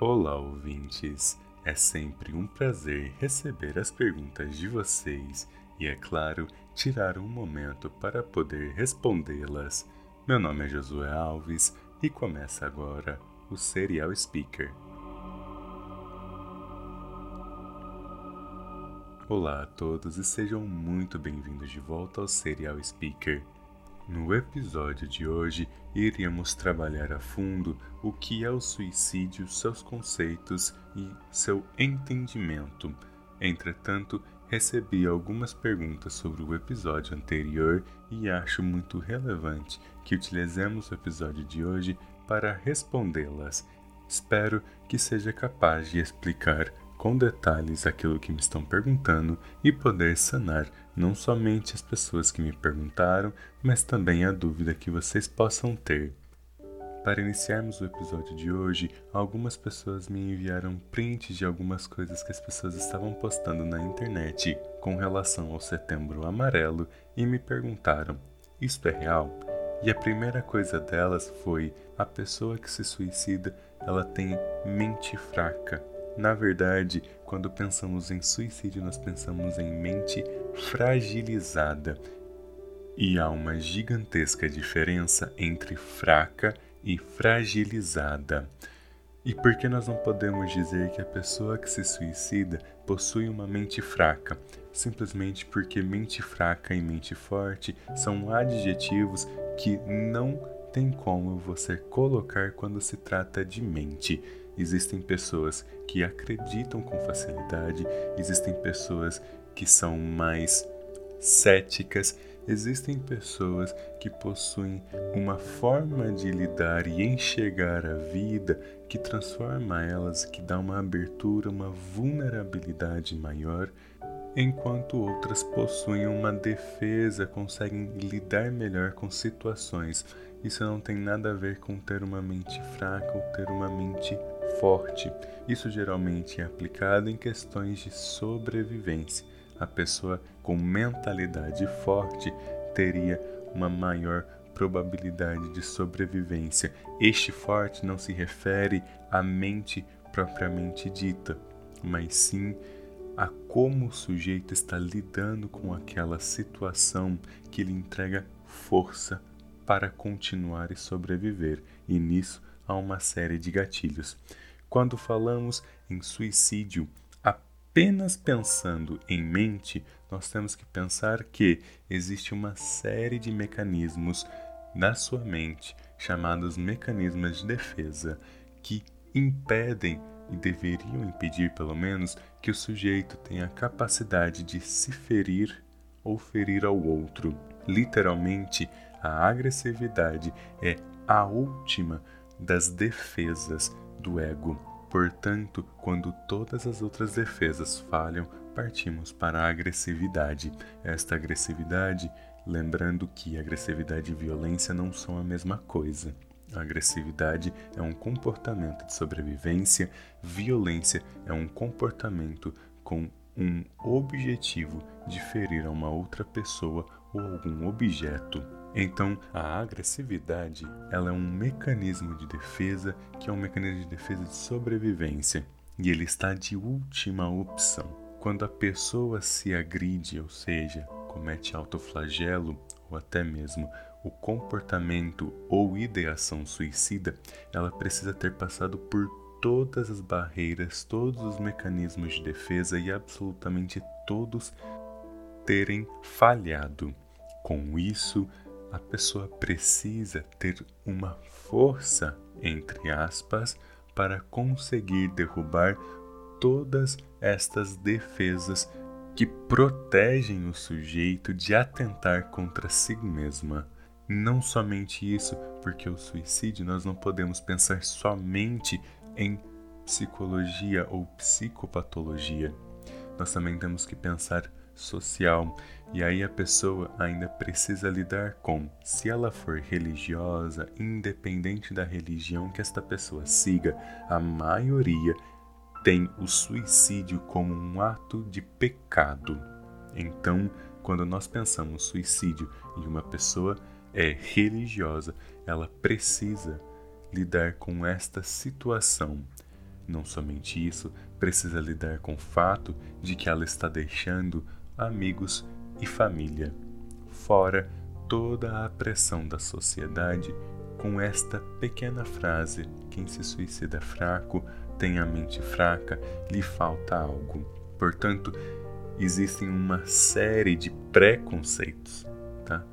Olá, ouvintes! É sempre um prazer receber as perguntas de vocês e, é claro, tirar um momento para poder respondê-las. Meu nome é Josué Alves e começa agora o Serial Speaker. Olá a todos e sejam muito bem-vindos de volta ao Serial Speaker. No episódio de hoje, iríamos trabalhar a fundo o que é o suicídio, seus conceitos e seu entendimento. Entretanto, recebi algumas perguntas sobre o episódio anterior e acho muito relevante que utilizemos o episódio de hoje para respondê-las. Espero que seja capaz de explicar com detalhes aquilo que me estão perguntando e poder sanar não somente as pessoas que me perguntaram, mas também a dúvida que vocês possam ter. Para iniciarmos o episódio de hoje, algumas pessoas me enviaram prints de algumas coisas que as pessoas estavam postando na internet com relação ao Setembro Amarelo e me perguntaram: Isto é real? E a primeira coisa delas foi: a pessoa que se suicida, ela tem mente fraca. Na verdade, quando pensamos em suicídio, nós pensamos em mente fragilizada. E há uma gigantesca diferença entre fraca e fragilizada. E por que nós não podemos dizer que a pessoa que se suicida possui uma mente fraca? Simplesmente porque mente fraca e mente forte são adjetivos que não tem como você colocar quando se trata de mente. Existem pessoas que acreditam com facilidade, existem pessoas que são mais céticas, existem pessoas que possuem uma forma de lidar e enxergar a vida que transforma elas, que dá uma abertura, uma vulnerabilidade maior, enquanto outras possuem uma defesa, conseguem lidar melhor com situações. Isso não tem nada a ver com ter uma mente fraca ou ter uma mente forte. Isso geralmente é aplicado em questões de sobrevivência. A pessoa com mentalidade forte teria uma maior probabilidade de sobrevivência. Este forte não se refere à mente propriamente dita, mas sim a como o sujeito está lidando com aquela situação que lhe entrega força para continuar e sobreviver. E nisso há uma série de gatilhos. Quando falamos em suicídio, apenas pensando em mente, nós temos que pensar que existe uma série de mecanismos na sua mente, chamados mecanismos de defesa, que impedem e deveriam impedir, pelo menos, que o sujeito tenha a capacidade de se ferir ou ferir ao outro. Literalmente, a agressividade é a última das defesas do ego. Portanto, quando todas as outras defesas falham, partimos para a agressividade. Esta agressividade, lembrando que agressividade e violência não são a mesma coisa. A agressividade é um comportamento de sobrevivência, violência é um comportamento com um objetivo de ferir a uma outra pessoa ou algum objeto. Então, a agressividade, ela é um mecanismo de defesa que é um mecanismo de defesa de sobrevivência e ele está de última opção. Quando a pessoa se agride, ou seja, comete autoflagelo ou até mesmo o comportamento ou ideação suicida, ela precisa ter passado por todas as barreiras, todos os mecanismos de defesa e absolutamente todos terem falhado. Com isso, a pessoa precisa ter uma força, entre aspas, para conseguir derrubar todas estas defesas que protegem o sujeito de atentar contra si mesma. Não somente isso, porque o suicídio nós não podemos pensar somente em psicologia ou psicopatologia. Nós também temos que pensar social. E aí a pessoa ainda precisa lidar com, se ela for religiosa, independente da religião que esta pessoa siga, a maioria tem o suicídio como um ato de pecado. Então, quando nós pensamos suicídio e uma pessoa é religiosa, ela precisa lidar com esta situação. Não somente isso, precisa lidar com o fato de que ela está deixando amigos e família. Fora toda a pressão da sociedade com esta pequena frase: quem se suicida fraco tem a mente fraca, lhe falta algo. Portanto, existem uma série de preconceitos, tá?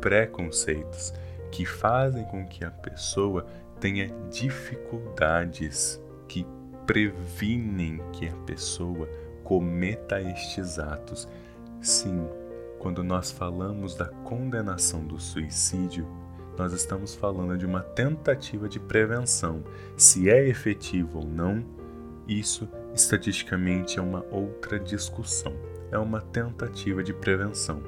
Preconceitos que fazem com que a pessoa tenha dificuldades que previnem que a pessoa cometa estes atos. Sim, quando nós falamos da condenação do suicídio, nós estamos falando de uma tentativa de prevenção. Se é efetivo ou não, isso estatisticamente é uma outra discussão. É uma tentativa de prevenção.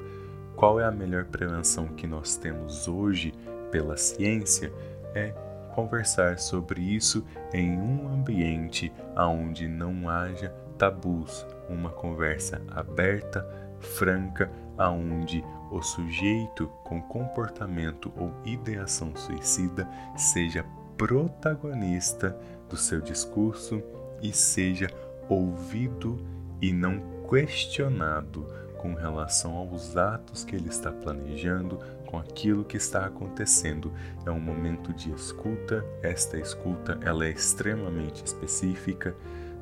Qual é a melhor prevenção que nós temos hoje pela ciência? É conversar sobre isso em um ambiente onde não haja tabus, uma conversa aberta, franca, aonde o sujeito com comportamento ou ideação suicida seja protagonista do seu discurso e seja ouvido e não questionado com relação aos atos que ele está planejando, com aquilo que está acontecendo. É um momento de escuta. Esta escuta ela é extremamente específica,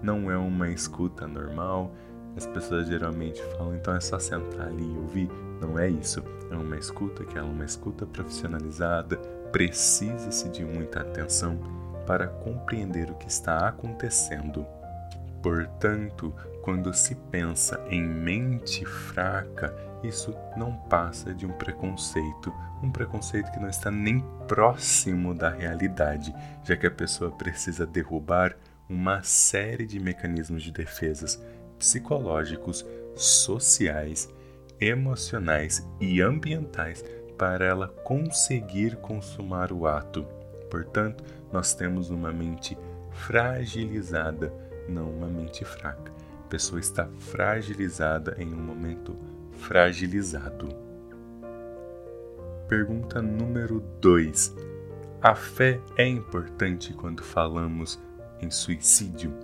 não é uma escuta normal as pessoas geralmente falam, então é só sentar ali e ouvir. Não é isso. É uma escuta que é uma escuta profissionalizada, precisa-se de muita atenção para compreender o que está acontecendo. Portanto, quando se pensa em mente fraca, isso não passa de um preconceito, um preconceito que não está nem próximo da realidade, já que a pessoa precisa derrubar uma série de mecanismos de defesas psicológicos, sociais, emocionais e ambientais para ela conseguir consumar o ato. Portanto, nós temos uma mente fragilizada, não uma mente fraca. A pessoa está fragilizada em um momento fragilizado. Pergunta número 2. A fé é importante quando falamos em suicídio?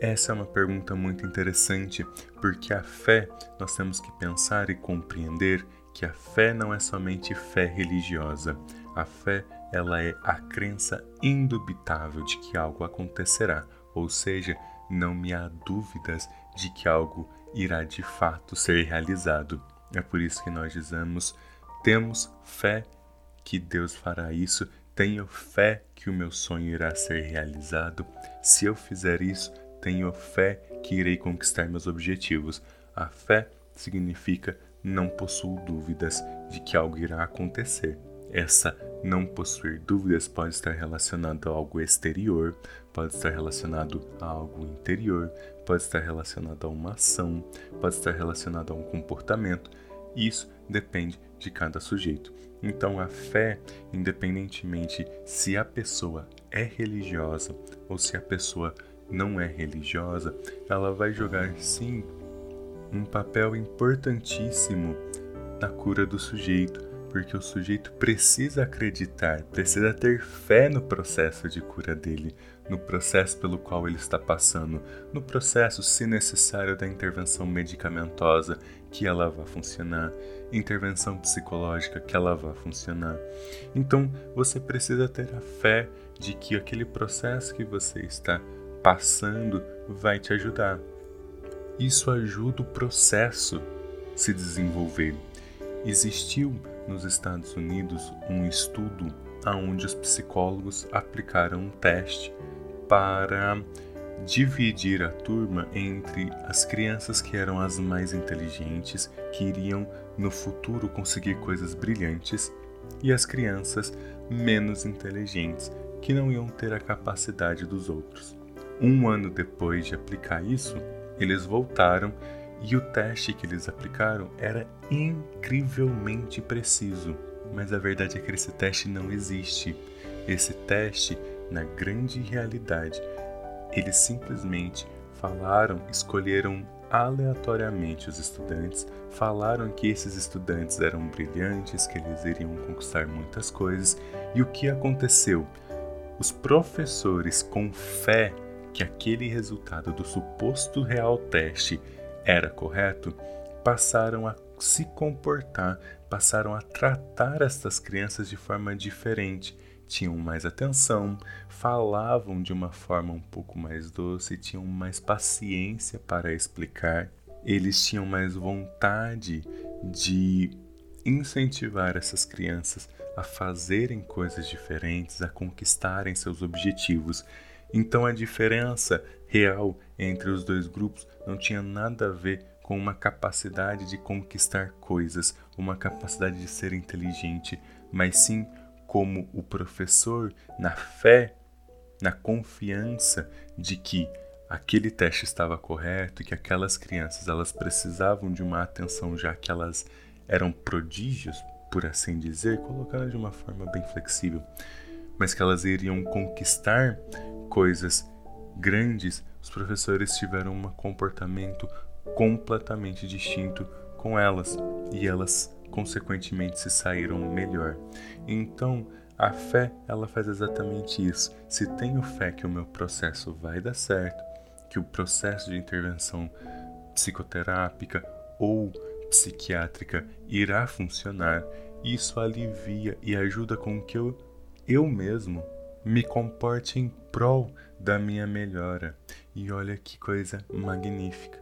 Essa é uma pergunta muito interessante, porque a fé, nós temos que pensar e compreender que a fé não é somente fé religiosa. A fé, ela é a crença indubitável de que algo acontecerá, ou seja, não me há dúvidas de que algo irá de fato ser realizado. É por isso que nós dizemos: temos fé que Deus fará isso, tenho fé que o meu sonho irá ser realizado. Se eu fizer isso, tenho fé que irei conquistar meus objetivos. A fé significa não possuo dúvidas de que algo irá acontecer. Essa não possuir dúvidas pode estar relacionado a algo exterior, pode estar relacionado a algo interior, pode estar relacionado a uma ação, pode estar relacionado a um comportamento. Isso depende de cada sujeito. Então a fé, independentemente se a pessoa é religiosa ou se a pessoa não é religiosa, ela vai jogar sim um papel importantíssimo na cura do sujeito, porque o sujeito precisa acreditar, precisa ter fé no processo de cura dele, no processo pelo qual ele está passando, no processo, se necessário, da intervenção medicamentosa, que ela vai funcionar, intervenção psicológica, que ela vai funcionar. Então, você precisa ter a fé de que aquele processo que você está passando vai te ajudar. Isso ajuda o processo se desenvolver. Existiu nos Estados Unidos um estudo onde os psicólogos aplicaram um teste para dividir a turma entre as crianças que eram as mais inteligentes, que iriam no futuro conseguir coisas brilhantes, e as crianças menos inteligentes, que não iam ter a capacidade dos outros. Um ano depois de aplicar isso, eles voltaram e o teste que eles aplicaram era incrivelmente preciso. Mas a verdade é que esse teste não existe. Esse teste, na grande realidade, eles simplesmente falaram, escolheram aleatoriamente os estudantes, falaram que esses estudantes eram brilhantes, que eles iriam conquistar muitas coisas, e o que aconteceu? Os professores com fé que aquele resultado do suposto real teste era correto, passaram a se comportar, passaram a tratar estas crianças de forma diferente. Tinham mais atenção, falavam de uma forma um pouco mais doce, tinham mais paciência para explicar, eles tinham mais vontade de incentivar essas crianças a fazerem coisas diferentes, a conquistarem seus objetivos. Então a diferença real entre os dois grupos não tinha nada a ver com uma capacidade de conquistar coisas, uma capacidade de ser inteligente, mas sim como o professor, na fé, na confiança de que aquele teste estava correto e que aquelas crianças elas precisavam de uma atenção já que elas eram prodígios, por assim dizer, colocando de uma forma bem flexível, mas que elas iriam conquistar coisas grandes, os professores tiveram um comportamento completamente distinto com elas e elas consequentemente se saíram melhor. Então, a fé, ela faz exatamente isso. Se tenho fé que o meu processo vai dar certo, que o processo de intervenção psicoterápica ou psiquiátrica irá funcionar, isso alivia e ajuda com que eu, eu mesmo me comporte em prol da minha melhora. E olha que coisa magnífica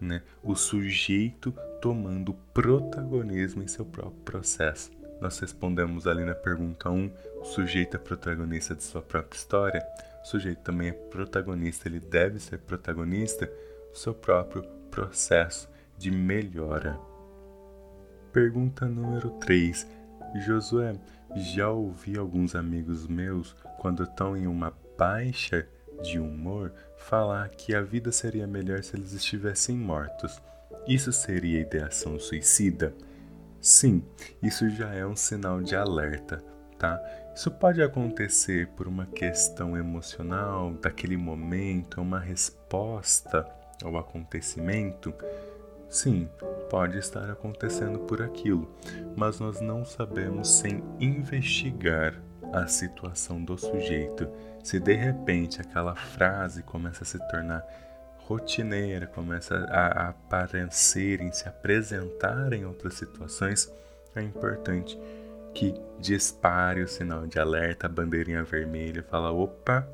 né? o sujeito tomando protagonismo em seu próprio processo. Nós respondemos ali na pergunta 1, o sujeito é protagonista de sua própria história. O sujeito também é protagonista, ele deve ser protagonista do seu próprio processo de melhora. Pergunta número 3. Josué, já ouvi alguns amigos meus, quando estão em uma baixa de humor falar que a vida seria melhor se eles estivessem mortos. Isso seria ideação suicida? Sim, isso já é um sinal de alerta, tá? Isso pode acontecer por uma questão emocional daquele momento, uma resposta ao acontecimento. Sim, pode estar acontecendo por aquilo, mas nós não sabemos sem investigar a situação do sujeito se de repente aquela frase começa a se tornar rotineira, começa a, aparecer, em se apresentar em outras situações, é importante que dispare o sinal de alerta, a bandeirinha vermelha, fala: opa,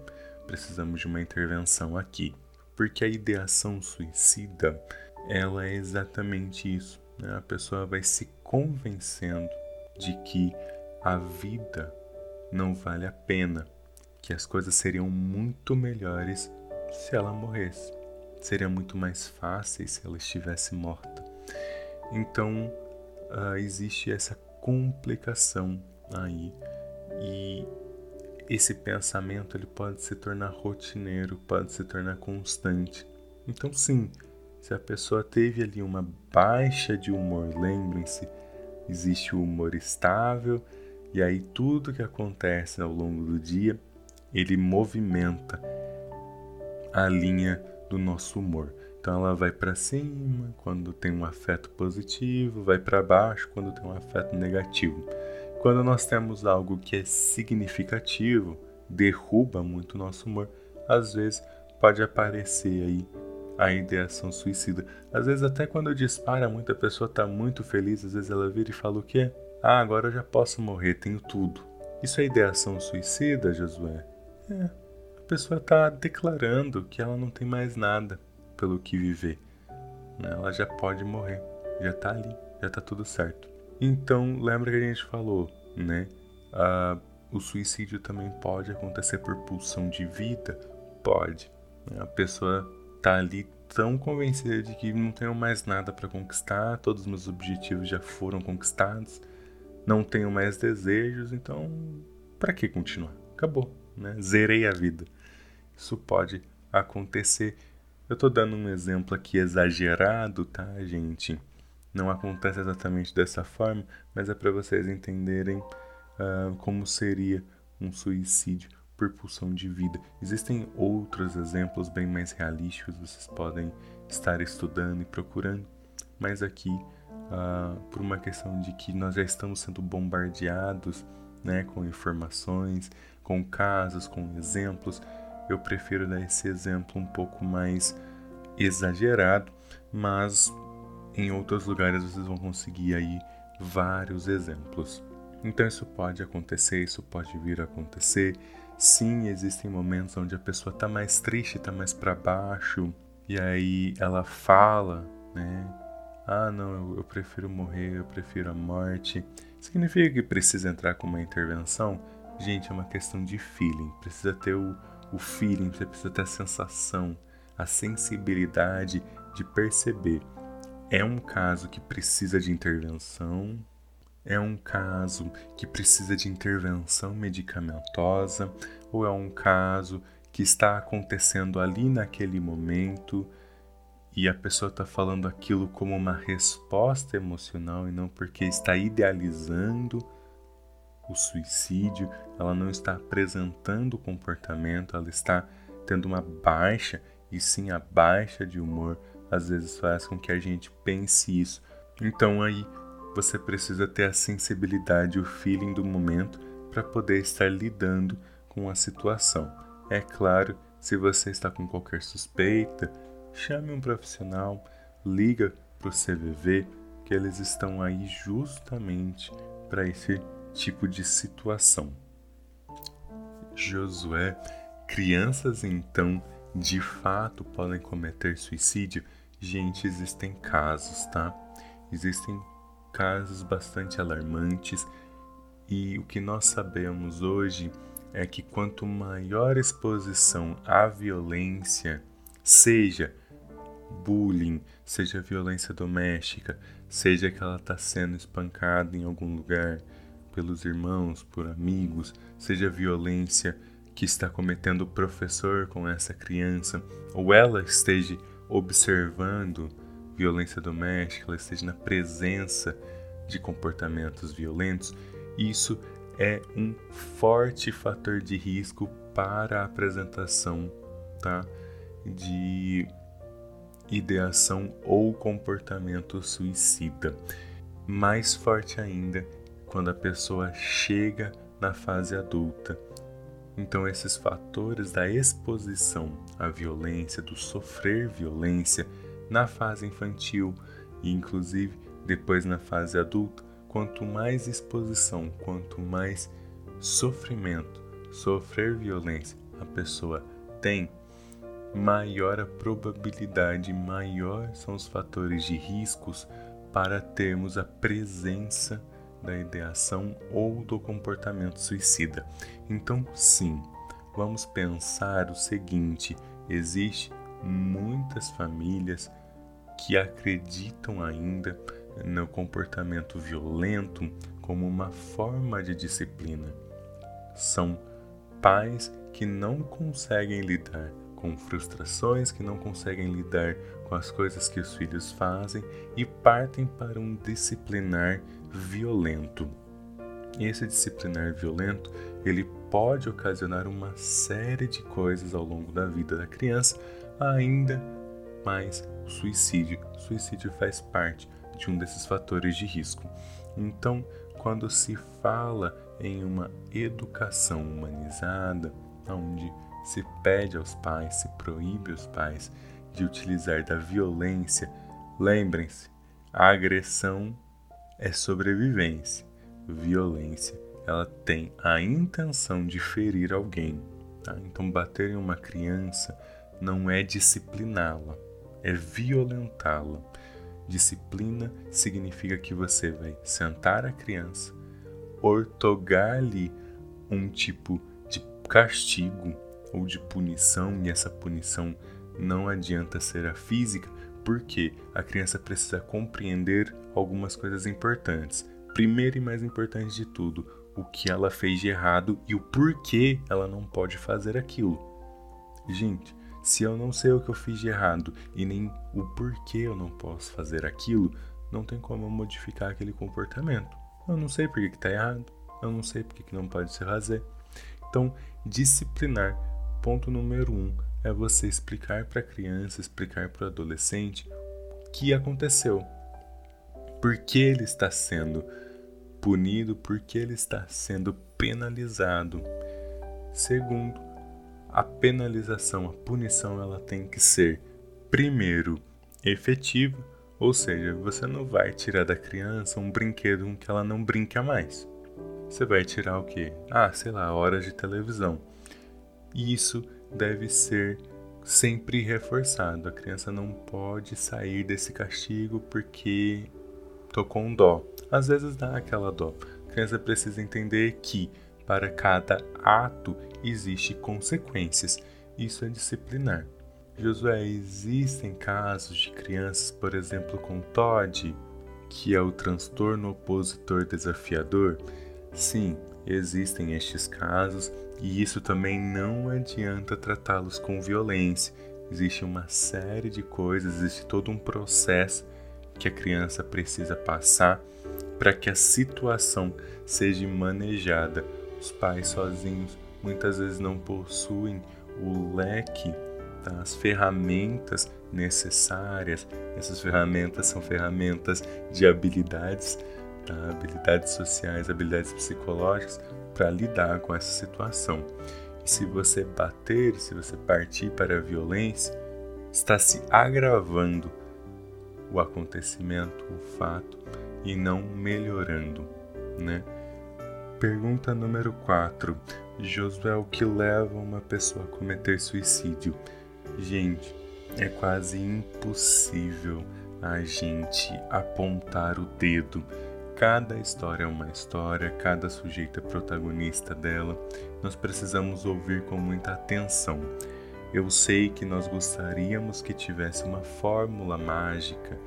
precisamos de uma intervenção aqui. Porque a ideação suicida, ela é exatamente isso. Né? A pessoa vai se convencendo de que a vida não vale a pena, que as coisas seriam muito melhores se ela morresse. Seria muito mais fácil se ela estivesse morta. Então, uh, existe essa complicação aí. E esse pensamento ele pode se tornar rotineiro, pode se tornar constante. Então, sim, se a pessoa teve ali uma baixa de humor, lembrem-se, existe o humor estável, e aí tudo que acontece ao longo do dia ele movimenta a linha do nosso humor. Então ela vai para cima quando tem um afeto positivo, vai para baixo quando tem um afeto negativo. Quando nós temos algo que é significativo, derruba muito o nosso humor, às vezes pode aparecer aí a ideação suicida. Às vezes até quando dispara, muita pessoa está muito feliz, às vezes ela vira e fala o quê? Ah, agora eu já posso morrer, tenho tudo. Isso é ideação suicida, Josué? É, a pessoa está declarando que ela não tem mais nada pelo que viver. Né? Ela já pode morrer, já está ali, já está tudo certo. Então, lembra que a gente falou, né? Ah, o suicídio também pode acontecer por pulsão de vida? Pode. A pessoa está ali tão convencida de que não tenho mais nada para conquistar, todos os meus objetivos já foram conquistados, não tenho mais desejos, então para que continuar? Acabou né? Zerei a vida. Isso pode acontecer. Eu estou dando um exemplo aqui exagerado, tá, gente? Não acontece exatamente dessa forma, mas é para vocês entenderem uh, como seria um suicídio por pulsão de vida. Existem outros exemplos bem mais realísticos, vocês podem estar estudando e procurando, mas aqui, uh, por uma questão de que nós já estamos sendo bombardeados né, com informações, com casos, com exemplos, eu prefiro dar esse exemplo um pouco mais exagerado, mas em outros lugares vocês vão conseguir aí vários exemplos. Então isso pode acontecer, isso pode vir a acontecer. Sim, existem momentos onde a pessoa está mais triste, está mais para baixo, e aí ela fala, né? Ah, não, eu, eu prefiro morrer, eu prefiro a morte. Significa que precisa entrar com uma intervenção? Gente, é uma questão de feeling. Precisa ter o, o feeling, precisa ter a sensação, a sensibilidade de perceber. É um caso que precisa de intervenção, é um caso que precisa de intervenção medicamentosa, ou é um caso que está acontecendo ali naquele momento e a pessoa está falando aquilo como uma resposta emocional e não porque está idealizando o suicídio, ela não está apresentando o comportamento, ela está tendo uma baixa e sim a baixa de humor às vezes faz com que a gente pense isso. Então aí você precisa ter a sensibilidade, o feeling do momento para poder estar lidando com a situação. É claro, se você está com qualquer suspeita, chame um profissional, liga para o CVV, que eles estão aí justamente para esse tipo de situação. Josué, crianças então de fato podem cometer suicídio? Gente, existem casos, tá? Existem casos bastante alarmantes e o que nós sabemos hoje é que quanto maior exposição à violência, seja bullying, seja violência doméstica, seja que ela está sendo espancada em algum lugar pelos irmãos, por amigos, seja violência que está cometendo o professor com essa criança, ou ela esteja observando violência doméstica, ela esteja na presença de comportamentos violentos, isso é um forte fator de risco para a apresentação tá, de ideação ou comportamento suicida. Mais forte ainda quando a pessoa chega na fase adulta. Então, esses fatores da exposição à violência, do sofrer violência na fase infantil e, inclusive, depois na fase adulta, quanto mais exposição, quanto mais sofrimento, sofrer violência a pessoa tem, maior a probabilidade, maior são os fatores de riscos para termos a presença da ideação ou do comportamento suicida. Então, sim, vamos pensar o seguinte: existe muitas famílias que acreditam ainda no comportamento violento como uma forma de disciplina. São pais que não conseguem lidar com frustrações, que não conseguem lidar com as coisas que os filhos fazem e partem para um disciplinar violento. E esse disciplinar violento, ele pode ocasionar uma série de coisas ao longo da vida da criança, ainda mais o suicídio. O suicídio faz parte de um desses fatores de risco. Então, quando se fala em uma educação humanizada, onde se pede aos pais, se proíbe aos pais de utilizar da violência, lembrem-se, a agressão é sobrevivência. Violência, ela tem a intenção de ferir alguém. Tá? Então, bater em uma criança não é discipliná-la, é violentá-la. Disciplina significa que você vai sentar a criança, ortogar-lhe um tipo de castigo ou de punição, e essa punição não adianta ser a física, porque a criança precisa compreender algumas coisas importantes. Primeiro e mais importante de tudo, o que ela fez de errado e o porquê ela não pode fazer aquilo. Gente, se eu não sei o que eu fiz de errado e nem o porquê eu não posso fazer aquilo, não tem como eu modificar aquele comportamento. Eu não sei por que está errado, eu não sei por que não pode se fazer. Então, disciplinar, ponto número um, é você explicar para a criança, explicar para o adolescente o que aconteceu, por que ele está sendo punido, por que ele está sendo penalizado. Segundo, a penalização, a punição, ela tem que ser primeiro efetiva, ou seja, você não vai tirar da criança um brinquedo com que ela não brinca mais. Você vai tirar o quê? Ah, sei lá, horas de televisão. E isso deve ser sempre reforçado. A criança não pode sair desse castigo porque tô com dó. Às vezes dá aquela dó. A criança precisa entender que para cada ato existe consequências. Isso é disciplinar. Josué, existem casos de crianças, por exemplo, com TOD, que é o transtorno opositor desafiador? Sim, existem estes casos e isso também não adianta tratá-los com violência. Existe uma série de coisas, existe todo um processo que a criança precisa passar para que a situação seja manejada. Os pais sozinhos muitas vezes não possuem o leque das ferramentas necessárias. Essas ferramentas são ferramentas de habilidades tá? habilidades sociais, habilidades psicológicas para lidar com essa situação. E se você bater, se você partir para a violência, está se agravando o acontecimento, o fato e não melhorando, né? Pergunta número 4. Josué, o que leva uma pessoa a cometer suicídio? Gente, é quase impossível a gente apontar o dedo Cada história é uma história, cada sujeito é protagonista dela. Nós precisamos ouvir com muita atenção. Eu sei que nós gostaríamos que tivesse uma fórmula mágica,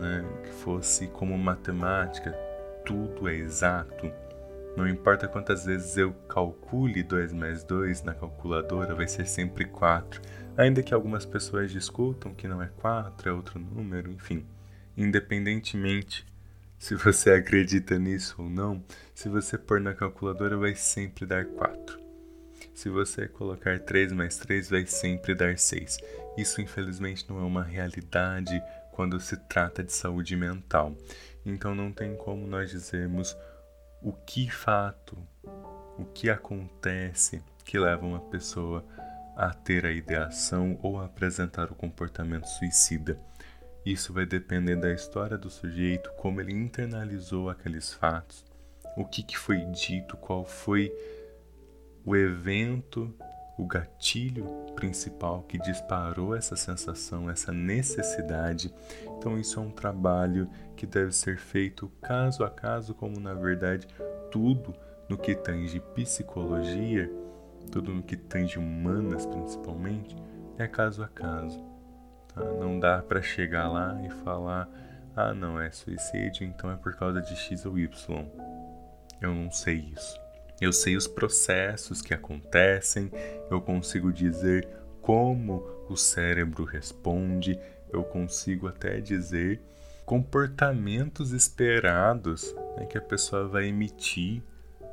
né, que fosse como matemática, tudo é exato. Não importa quantas vezes eu calcule 2 mais 2 na calculadora, vai ser sempre 4. Ainda que algumas pessoas discutam que não é 4, é outro número, enfim. Independentemente se você acredita nisso ou não, se você pôr na calculadora vai sempre dar 4. Se você colocar 3 mais 3 vai sempre dar 6. Isso infelizmente não é uma realidade quando se trata de saúde mental. Então não tem como nós dizermos o que fato, o que acontece que leva uma pessoa a ter a ideação ou a apresentar o comportamento suicida. Isso vai depender da história do sujeito, como ele internalizou aqueles fatos, o que, que foi dito, qual foi o evento, o gatilho principal que disparou essa sensação, essa necessidade. Então, isso é um trabalho que deve ser feito caso a caso, como na verdade tudo no que tange psicologia, tudo no que tange humanas principalmente, é caso a caso. Tá? Não dá para chegar lá e falar: ah, não, é suicídio, então é por causa de X ou Y. Eu não sei isso. Eu sei os processos que acontecem, eu consigo dizer como o cérebro responde, eu consigo até dizer comportamentos esperados né, que a pessoa vai emitir.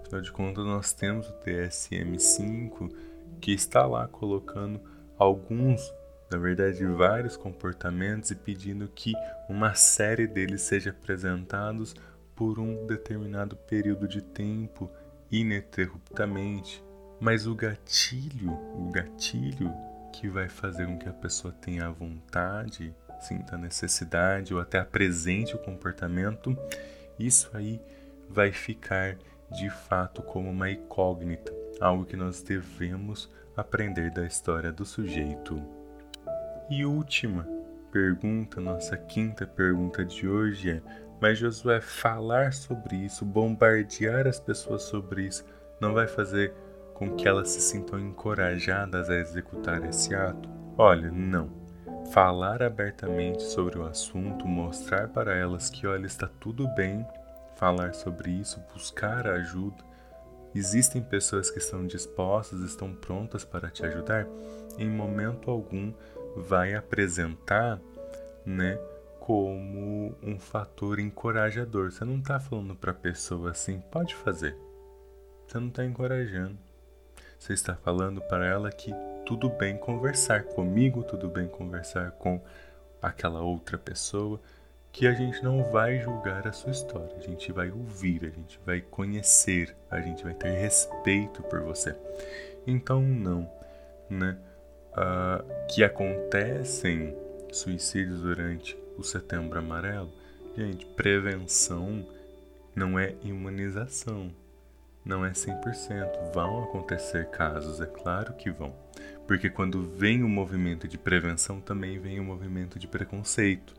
Afinal de contas, nós temos o DSM-5 que está lá colocando alguns na verdade, vários comportamentos e pedindo que uma série deles seja apresentados por um determinado período de tempo ininterruptamente. Mas o gatilho, o gatilho que vai fazer com que a pessoa tenha a vontade, sinta a necessidade ou até apresente o comportamento, isso aí vai ficar de fato como uma incógnita, algo que nós devemos aprender da história do sujeito. E última pergunta, nossa quinta pergunta de hoje é: mas Josué, falar sobre isso, bombardear as pessoas sobre isso, não vai fazer com que elas se sintam encorajadas a executar esse ato? Olha, não. Falar abertamente sobre o assunto, mostrar para elas que, olha, está tudo bem falar sobre isso, buscar ajuda. Existem pessoas que estão dispostas, estão prontas para te ajudar. Em momento algum vai apresentar, né, como um fator encorajador. Você não está falando para a pessoa assim, pode fazer. Você não está encorajando. Você está falando para ela que tudo bem conversar comigo, tudo bem conversar com aquela outra pessoa, que a gente não vai julgar a sua história, a gente vai ouvir, a gente vai conhecer, a gente vai ter respeito por você. Então, não né, uh, que acontecem suicídios durante o Setembro Amarelo, gente, prevenção não é imunização, não é 100%. Vão acontecer casos, é claro que vão. Porque quando vem o movimento de prevenção, também vem o movimento de preconceito,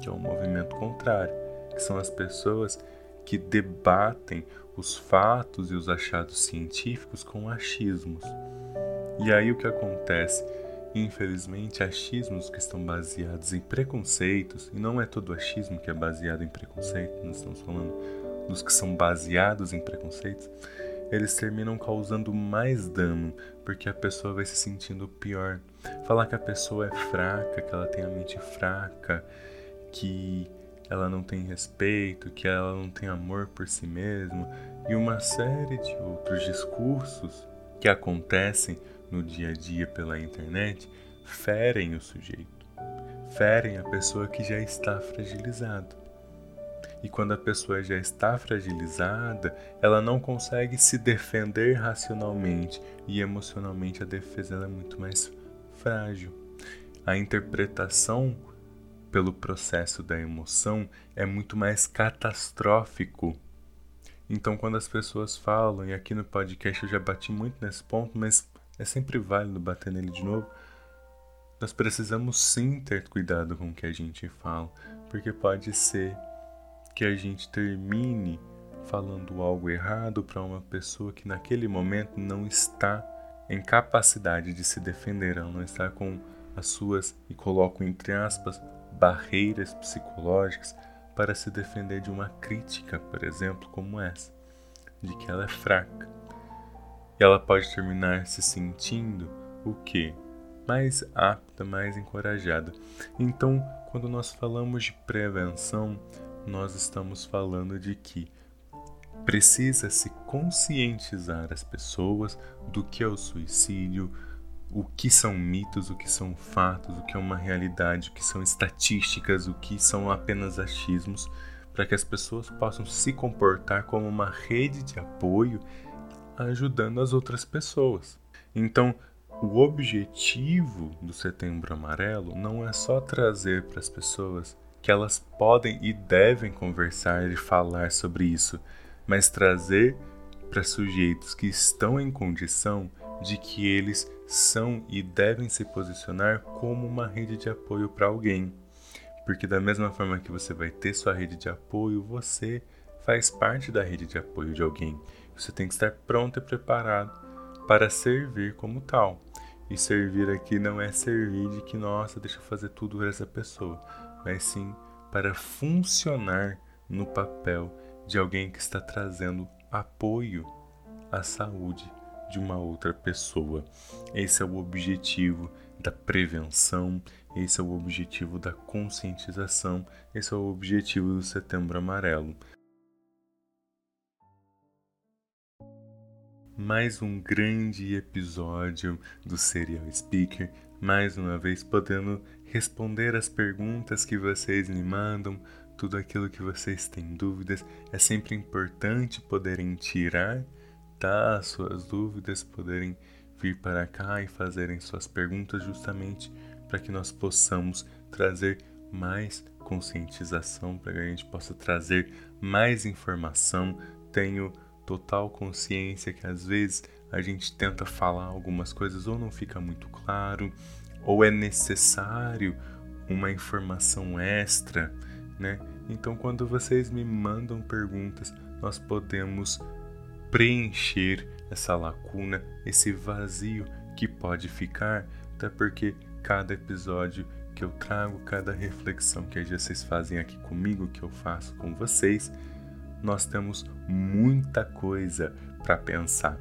que é um movimento contrário, que são as pessoas que debatem os fatos e os achados científicos com achismos. E aí o que acontece? Infelizmente, achismos que estão baseados em preconceitos, e não é todo achismo que é baseado em preconceito, nós estamos falando dos que são baseados em preconceitos, eles terminam causando mais dano, porque a pessoa vai se sentindo pior. Falar que a pessoa é fraca, que ela tem a mente fraca, que ela não tem respeito, que ela não tem amor por si mesma, e uma série de outros discursos que acontecem no dia a dia pela internet ferem o sujeito, ferem a pessoa que já está fragilizada. E quando a pessoa já está fragilizada, ela não consegue se defender racionalmente e emocionalmente a defesa é muito mais frágil. A interpretação pelo processo da emoção é muito mais catastrófico. Então, quando as pessoas falam, e aqui no podcast eu já bati muito nesse ponto, mas é sempre válido bater nele de novo. Nós precisamos sim ter cuidado com o que a gente fala, porque pode ser que a gente termine falando algo errado para uma pessoa que naquele momento não está em capacidade de se defender, ela não está com as suas, e coloco entre aspas, barreiras psicológicas para se defender de uma crítica, por exemplo, como essa, de que ela é fraca. Ela pode terminar se sentindo o quê? Mais apta, mais encorajada. Então, quando nós falamos de prevenção, nós estamos falando de que precisa se conscientizar as pessoas do que é o suicídio, o que são mitos, o que são fatos, o que é uma realidade, o que são estatísticas, o que são apenas achismos, para que as pessoas possam se comportar como uma rede de apoio ajudando as outras pessoas. Então, o objetivo do Setembro Amarelo não é só trazer para as pessoas que elas podem e devem conversar e falar sobre isso, mas trazer para sujeitos que estão em condição de que eles são e devem se posicionar como uma rede de apoio para alguém. Porque, da mesma forma que você vai ter sua rede de apoio, você faz parte da rede de apoio de alguém. Você tem que estar pronto e preparado para servir como tal. E servir aqui não é servir de que, nossa, deixa eu fazer tudo por essa pessoa mas sim para funcionar no papel de alguém que está trazendo apoio à saúde de uma outra pessoa. Esse é o objetivo da prevenção, esse é o objetivo da conscientização, esse é o objetivo do Setembro Amarelo. Mais um grande episódio do Serial Speaker, mais uma vez podendo responder as perguntas que vocês me mandam, tudo aquilo que vocês têm dúvidas. É sempre importante poderem tirar tá, as suas dúvidas, poderem vir para cá e fazerem suas perguntas justamente para que nós possamos trazer mais conscientização, para que a gente possa trazer mais informação. Tenho total consciência que às vezes a gente tenta falar algumas coisas ou não fica muito claro, ou é necessário uma informação extra, né? Então, quando vocês me mandam perguntas, nós podemos preencher essa lacuna, esse vazio que pode ficar, até porque cada episódio que eu trago, cada reflexão que vocês fazem aqui comigo, que eu faço com vocês, nós temos muita coisa para pensar.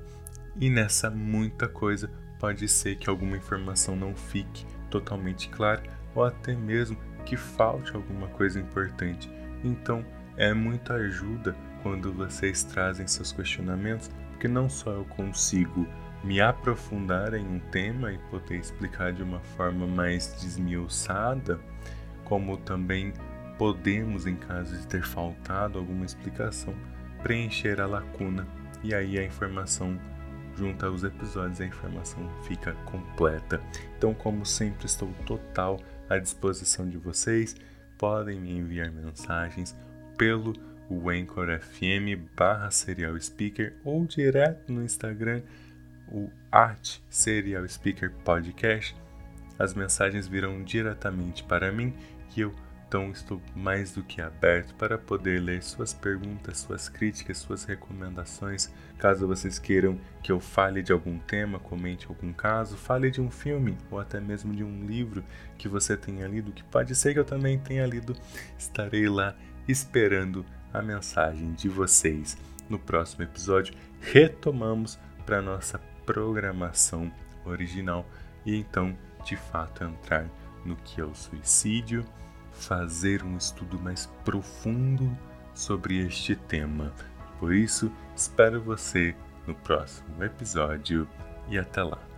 E nessa muita coisa pode ser que alguma informação não fique totalmente clara ou até mesmo que falte alguma coisa importante. Então, é muita ajuda quando vocês trazem seus questionamentos, porque não só eu consigo me aprofundar em um tema e poder explicar de uma forma mais desmiuçada, como também podemos, em caso de ter faltado alguma explicação, preencher a lacuna e aí a informação junta os episódios a informação fica completa. Então, como sempre, estou total à disposição de vocês. Podem me enviar mensagens pelo Anchor FM barra Serial Speaker ou direto no Instagram, o Art Serial Speaker Podcast. As mensagens virão diretamente para mim e eu então estou mais do que aberto para poder ler suas perguntas, suas críticas, suas recomendações. Caso vocês queiram que eu fale de algum tema, comente algum caso, fale de um filme ou até mesmo de um livro que você tenha lido, que pode ser que eu também tenha lido, estarei lá esperando a mensagem de vocês. No próximo episódio, retomamos para nossa programação original e então, de fato, entrar no que é o suicídio fazer um estudo mais profundo sobre este tema. Por isso, espero você no próximo episódio e até lá.